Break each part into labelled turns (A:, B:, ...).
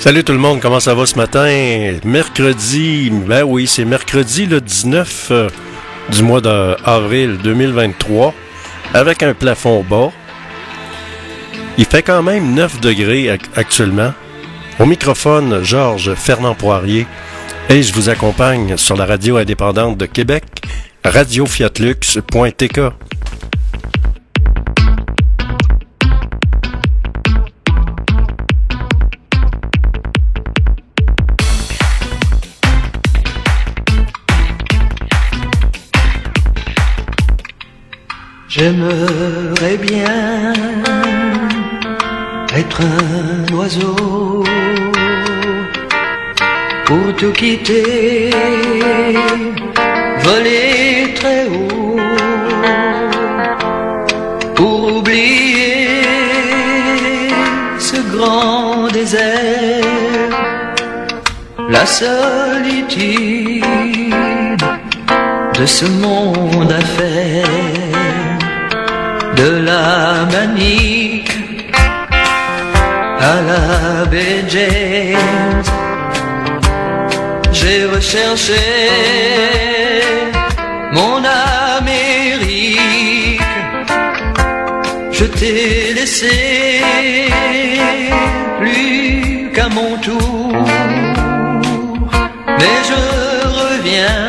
A: Salut tout le monde, comment ça va ce matin? Mercredi, ben oui, c'est mercredi le 19 euh, du mois d'avril 2023, avec un plafond bas. Il fait quand même 9 degrés actuellement. Au microphone, Georges Fernand Poirier, et je vous accompagne sur la radio indépendante de Québec, radiofiatlux.tk.
B: J'aimerais bien être un oiseau pour tout quitter, voler très haut, pour oublier ce grand désert, la solitude de ce monde à faire de la manique à la baie J'ai recherché mon Amérique. Je t'ai laissé plus qu'à mon tour, mais je reviens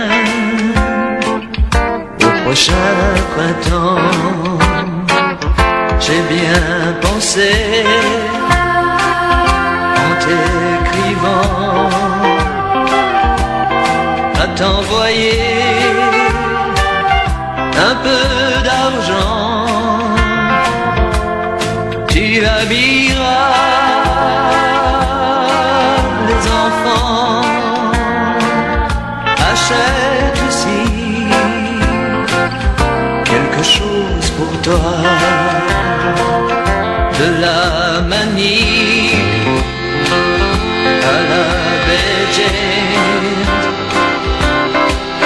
B: au prochain printemps j'ai bien pensé en t'écrivant à t'envoyer un peu d'argent. Tu habilleras les enfants, achète aussi quelque chose pour toi la manie à la bégère.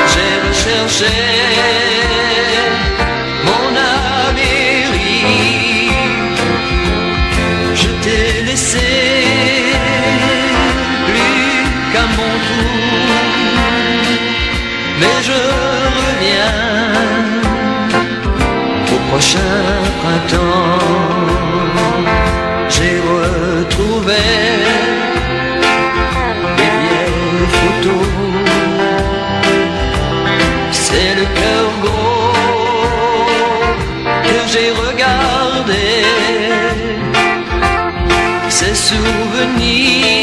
B: J'ai recherché ces souvenirs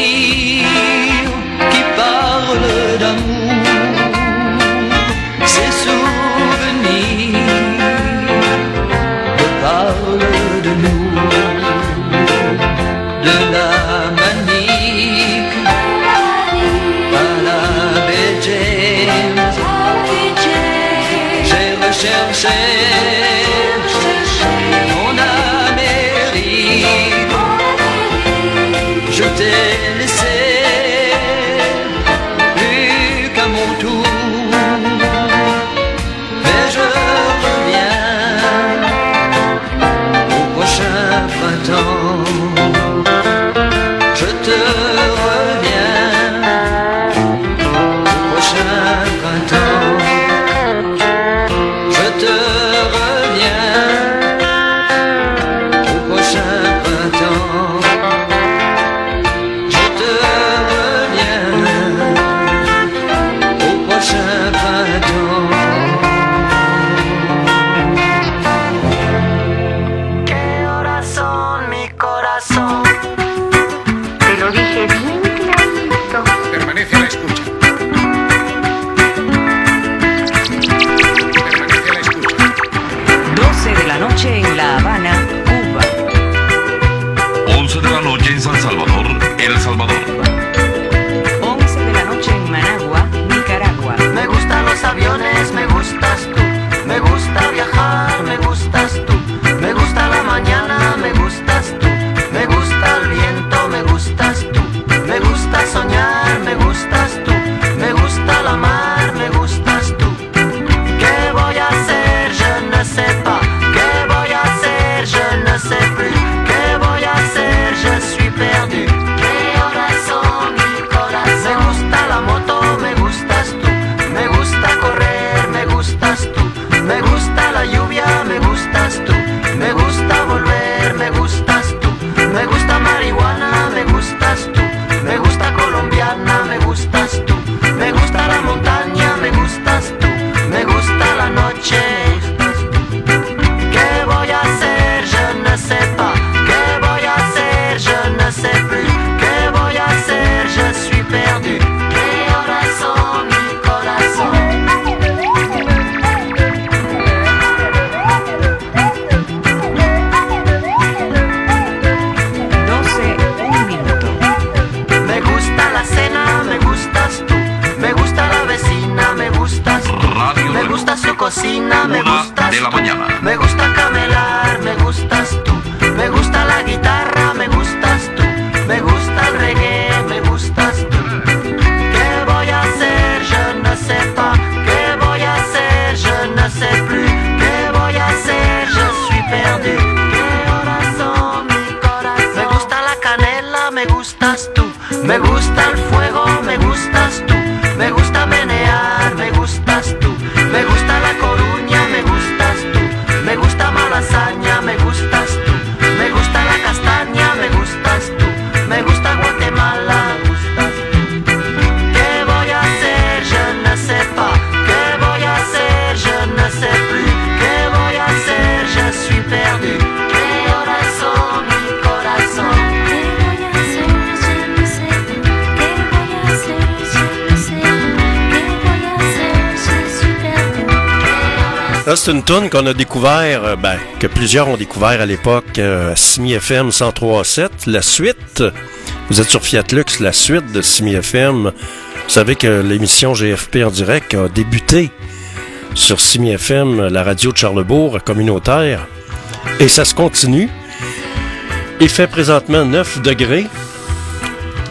A: C'est une tune qu'on a découvert, euh, ben, que plusieurs ont découvert à l'époque euh, Simi FM 103.7. La suite, vous êtes sur Fiat Lux, la suite de Simi FM. Vous savez que l'émission GFP en direct a débuté sur Simi FM, la radio de Charlebourg communautaire. Et ça se continue. Il fait présentement 9 degrés.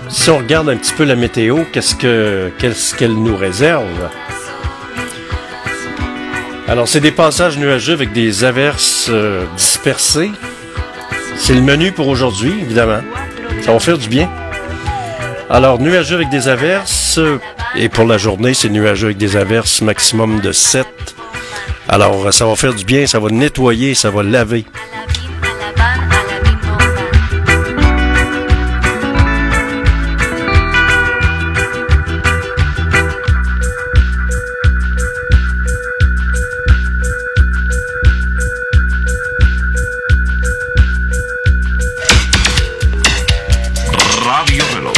A: Si on regarde un petit peu la météo, qu'est-ce que qu'est-ce qu'elle nous réserve? Alors, c'est des passages nuageux avec des averses euh, dispersées. C'est le menu pour aujourd'hui, évidemment. Ça va faire du bien. Alors, nuageux avec des averses. euh, Et pour la journée, c'est nuageux avec des averses maximum de 7. Alors, ça va faire du bien, ça va nettoyer, ça va laver.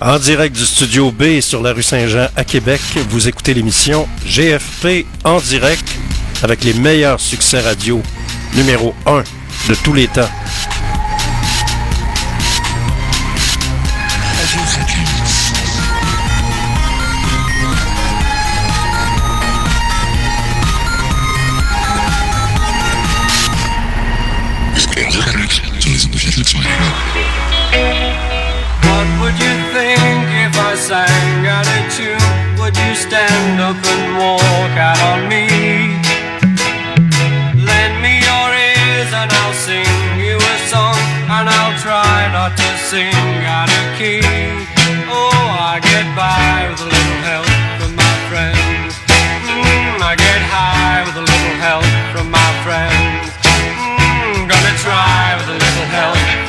A: En direct du studio B sur la rue Saint-Jean à Québec, vous écoutez l'émission GFP en direct avec les meilleurs succès radio numéro 1 de tous les temps.
C: What would you think if I sang out a tune? Would you stand up and walk out on me? Lend me your ears and I'll sing you a song And I'll try not to sing out of key Oh, I get by with a little help from my friends mm, I get high with a little help from my friends mm, Gonna try with a little help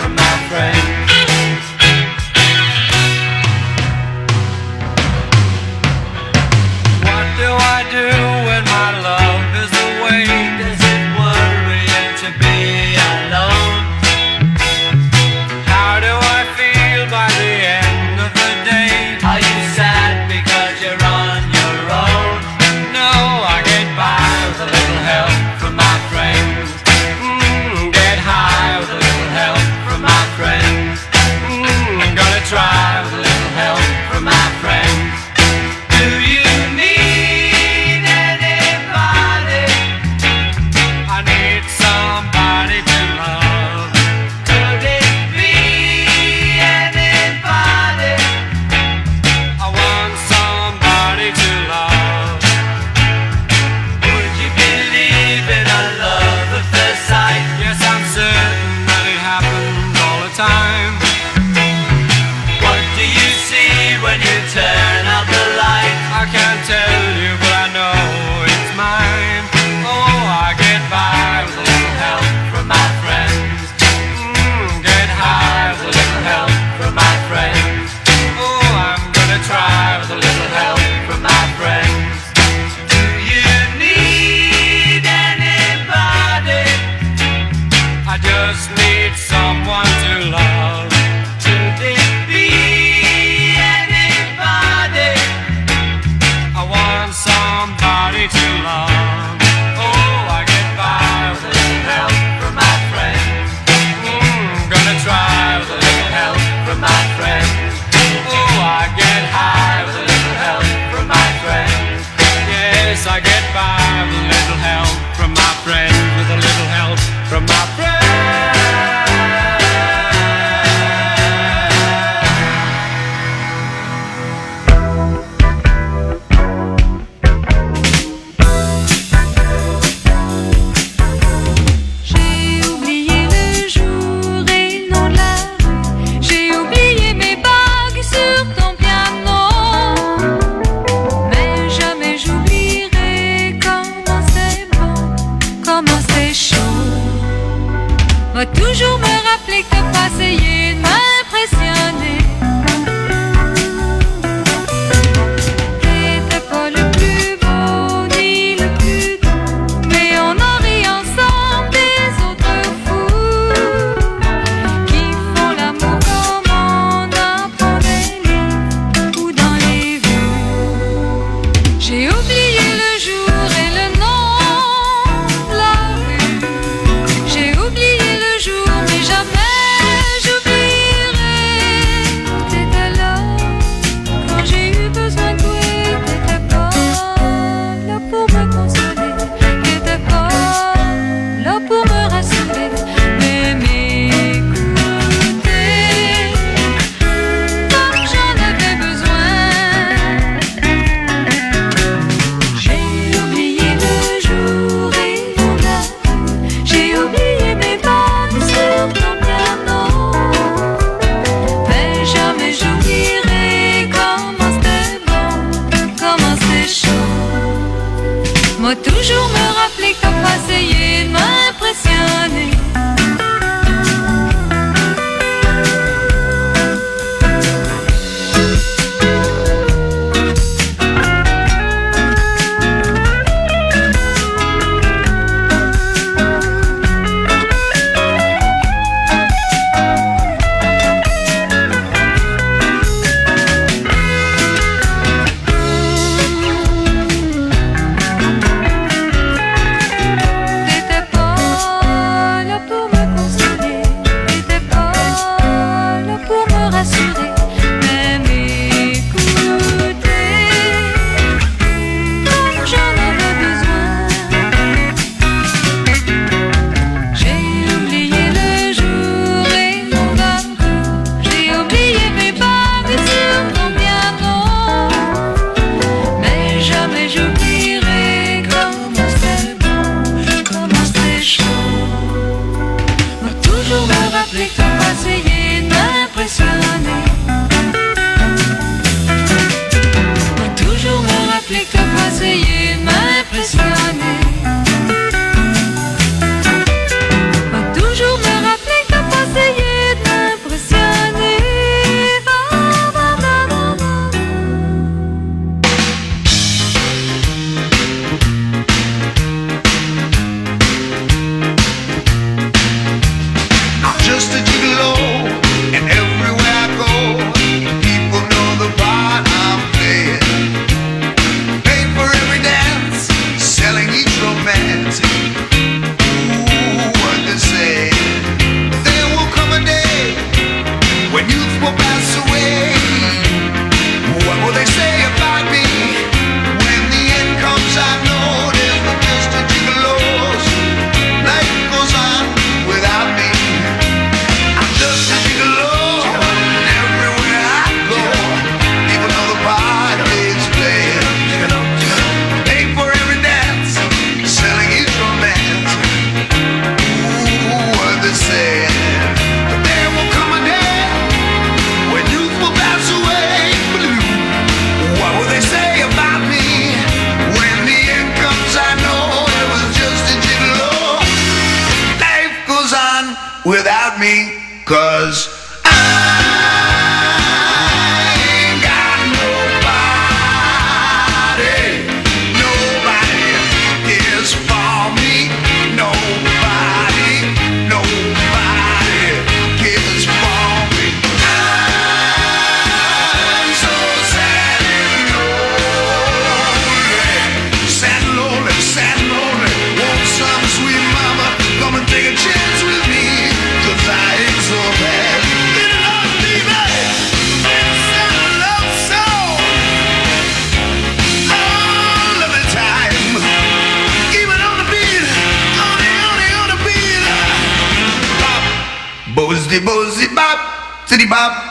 C: take the
D: mercy
E: without me, cause the bozy bop to the bop.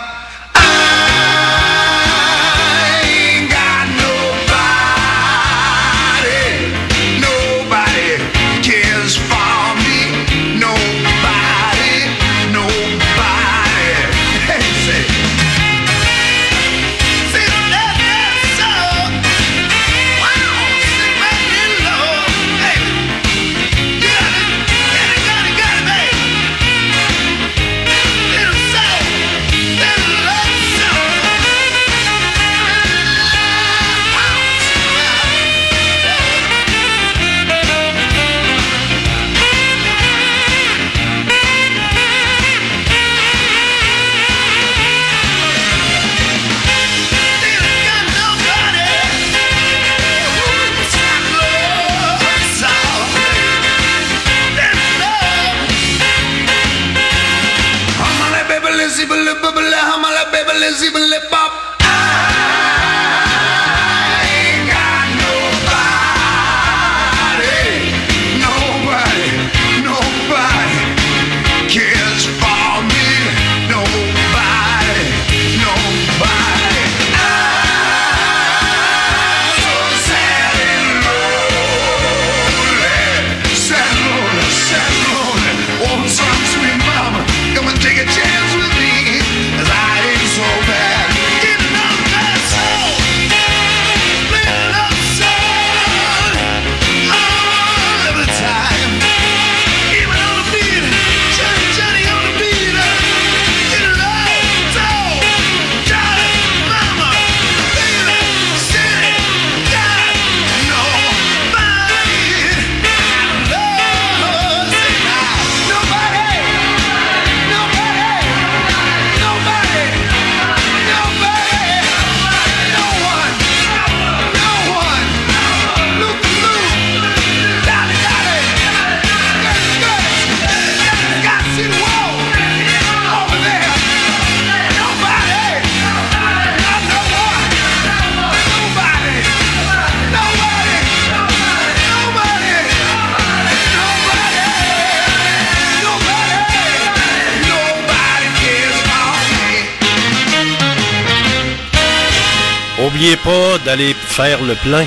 E: Me.
A: Oubliez pas d'aller faire le plein.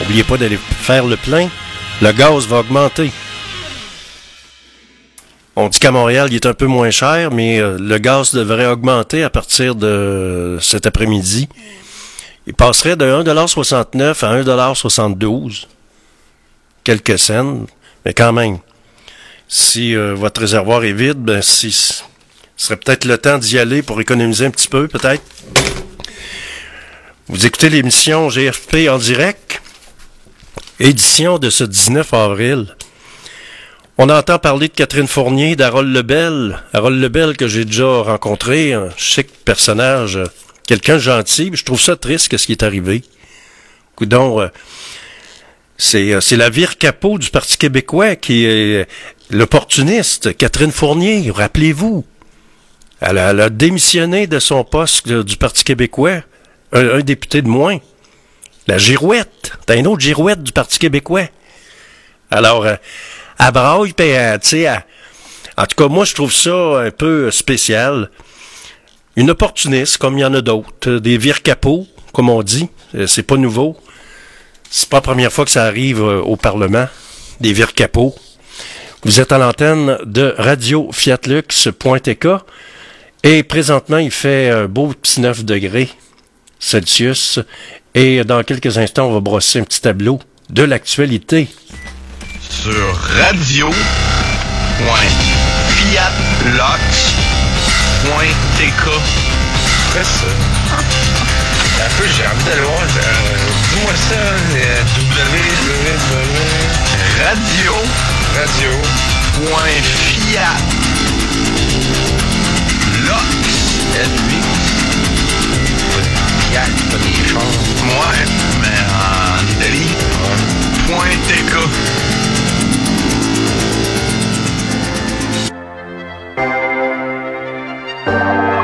A: Oubliez pas d'aller faire le plein. Le gaz va augmenter. On dit qu'à Montréal, il est un peu moins cher, mais euh, le gaz devrait augmenter à partir de cet après-midi. Il passerait de 1,69$ à 1,72$. Quelques cents, mais quand même. Si euh, votre réservoir est vide, ben si, ce serait peut-être le temps d'y aller pour économiser un petit peu, peut-être. Vous écoutez l'émission GFP en direct, édition de ce 19 avril. On entend parler de Catherine Fournier, d'Harold Lebel. Harold Lebel que j'ai déjà rencontré, un chic personnage, quelqu'un de gentil. Je trouve ça triste ce qui est arrivé. Coudon, euh, c'est euh, c'est la vire capot du Parti québécois qui est l'opportuniste, Catherine Fournier, rappelez-vous. Elle a, elle a démissionné de son poste euh, du Parti québécois, un, député de moins. La girouette, t'as une autre girouette du Parti québécois. Alors, euh, elle braille, euh, tu sais, en tout cas, moi, je trouve ça un peu spécial. Une opportuniste, comme il y en a d'autres, des vire capots, comme on dit, Euh, c'est pas nouveau. C'est pas la première fois que ça arrive au Parlement, des vire capots. Vous êtes à l'antenne de Radio Fiatlux.tk et présentement, il fait un beau petit 9 degrés Celsius. Et dans quelques instants, on va brosser un petit tableau de l'actualité.
F: Sur Radio Fiatlox.tk
G: Après ça. Un peu, j'ai envie d'aller voir. Dis-moi ça. www.
F: Radio
G: Radio.
F: Point Fiat Lox
G: L8. Fiat, pas des chars.
F: Ouais, mais en Italie
B: I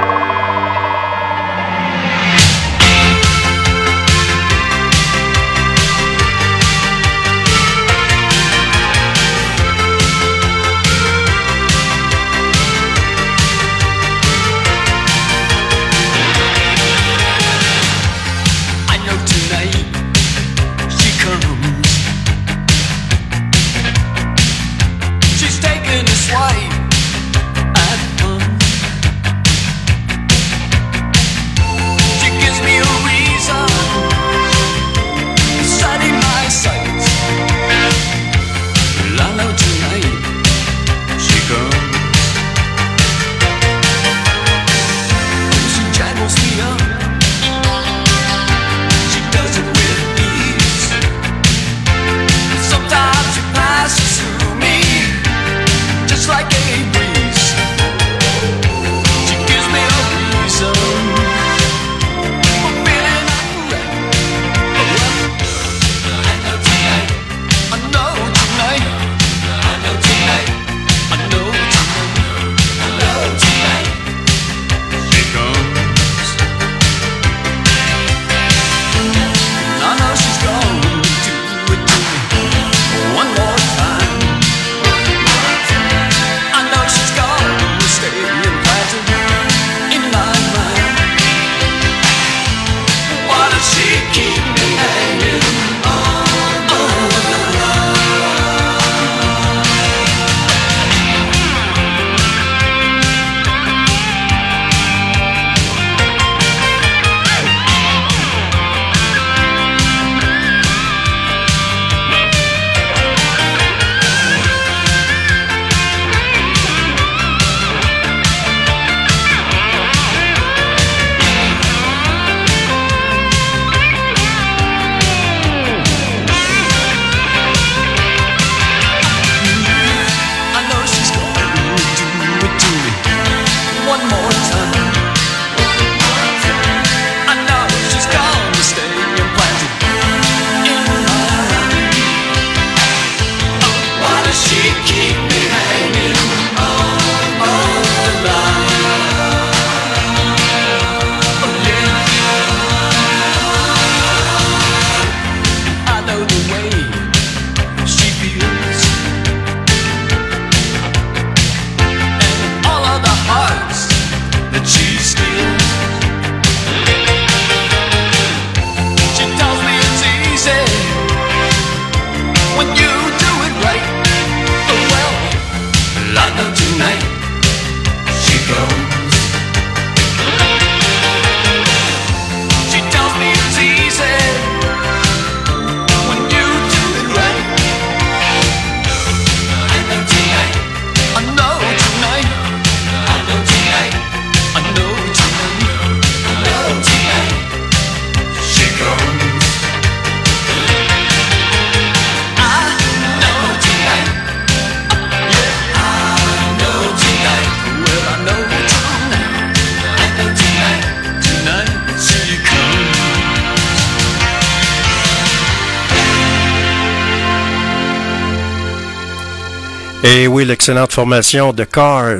A: Et oui, l'excellente formation de Cars.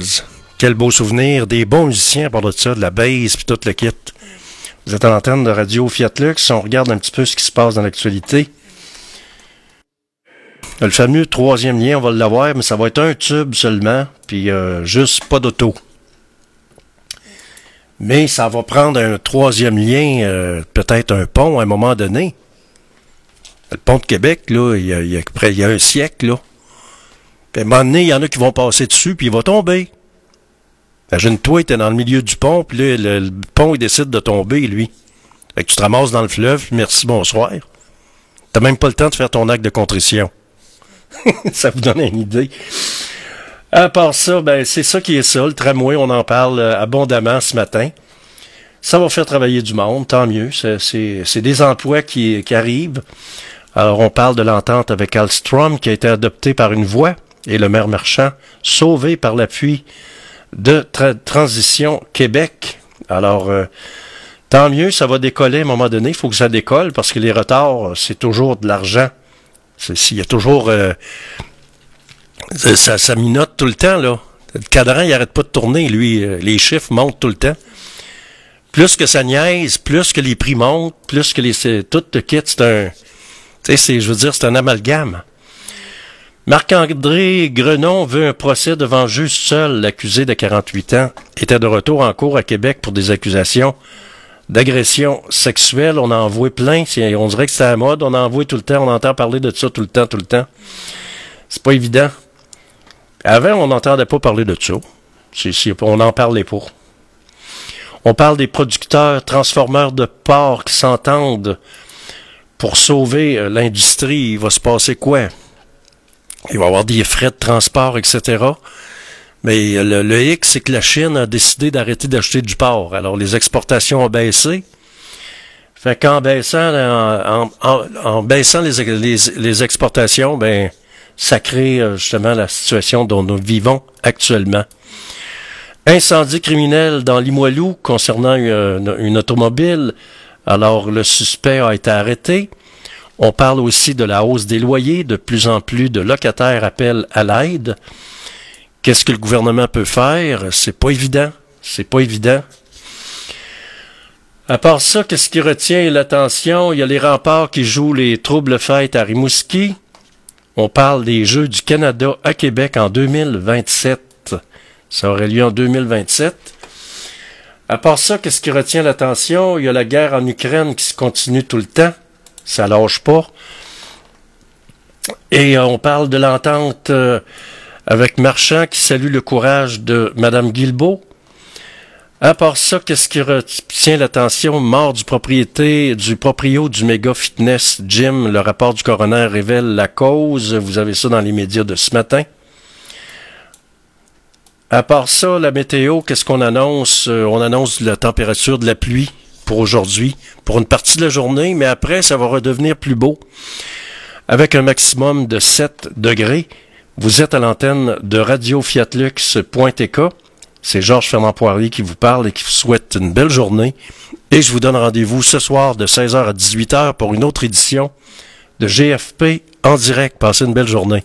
A: Quel beau souvenir. Des bons musiciens par de ça, de la bass puis tout le kit. Vous êtes à l'antenne de Radio Fiat Lux. On regarde un petit peu ce qui se passe dans l'actualité. Le fameux troisième lien, on va l'avoir, mais ça va être un tube seulement, puis euh, juste pas d'auto. Mais ça va prendre un troisième lien, euh, peut-être un pont à un moment donné. Le pont de Québec, là, il y a, il y a près- il y a un siècle, là. Puis à un moment donné, il y en a qui vont passer dessus, puis il va tomber. Imagine-toi, t'es dans le milieu du pont, puis là, le, pont, il décide de tomber, lui. Fait que tu te ramasses dans le fleuve, merci, bonsoir. T'as même pas le temps de faire ton acte de contrition. Ça vous donne une idée. À part ça, ben, c'est ça qui est ça. Le tramway, on en parle euh, abondamment ce matin. Ça va faire travailler du monde, tant mieux. C'est des emplois qui, qui arrivent. Alors, on parle de l'entente avec Alstrom qui a été adoptée par une voix et le maire marchand sauvé par l'appui de Tra- Transition Québec. Alors, euh, tant mieux, ça va décoller à un moment donné. Il faut que ça décolle parce que les retards, c'est toujours de l'argent. Il y a toujours... euh, ça, ça, minote tout le temps, là. Le cadran, il arrête pas de tourner, lui. Euh, Les chiffres montent tout le temps. Plus que ça niaise, plus que les prix montent, plus que les... Tout le kit, c'est un... Tu sais, je veux dire, c'est un amalgame. Marc-André Grenon veut un procès devant juge seul. L'accusé de 48 ans était de retour en cours à Québec pour des accusations d'agression sexuelle. On a envoyé plein. On dirait que c'est à la mode. On en envoie tout le temps. On entend parler de ça tout le temps, tout le temps. C'est pas évident. Avant, on n'entendait pas parler de ça. On n'en parlait pas. On parle des producteurs, transformeurs de porc qui s'entendent pour sauver euh, l'industrie. Il va se passer quoi? Il va y avoir des frais de transport, etc. Mais euh, le, le X, c'est que la Chine a décidé d'arrêter d'acheter du porc. Alors, les exportations ont baissé. Fait qu'en baissant, en, en- en- en baissant les, les, les exportations, ben, ça crée euh, justement la situation dont nous vivons actuellement. Incendie criminel dans Limoilou concernant une automobile. Alors, le suspect a été arrêté. On parle aussi de la hausse des loyers. De plus en plus de locataires appellent à l'aide. Qu'est-ce que le gouvernement peut faire? C'est pas évident. C'est pas évident. À part ça, qu'est-ce qui retient l'attention? Il y a les remparts qui jouent les troubles fêtes à Rimouski. On parle des Jeux du Canada à Québec en 2027. Ça aurait lieu en 2027. À part ça, qu'est-ce qui retient l'attention? Il y a la guerre en Ukraine qui se continue tout le temps. Ça lâche pas. Et euh, on parle de l'entente euh, avec Marchand qui salue le courage de Madame Guilbeault. À part ça, qu'est-ce qui retient l'attention? Mort du propriété, du proprio du méga fitness gym? Le rapport du coroner révèle la cause. Vous avez ça dans les médias de ce matin. À part ça, la météo, qu'est-ce qu'on annonce? Euh, on annonce la température de la pluie pour aujourd'hui, pour une partie de la journée, mais après, ça va redevenir plus beau. Avec un maximum de 7 degrés. Vous êtes à l'antenne de Radio Fiatlux.tk. C'est Georges Fernand Poirier qui vous parle et qui vous souhaite une belle journée. Et je vous donne rendez-vous ce soir de 16h à 18h pour une autre édition de GFP en direct. Passez une belle journée.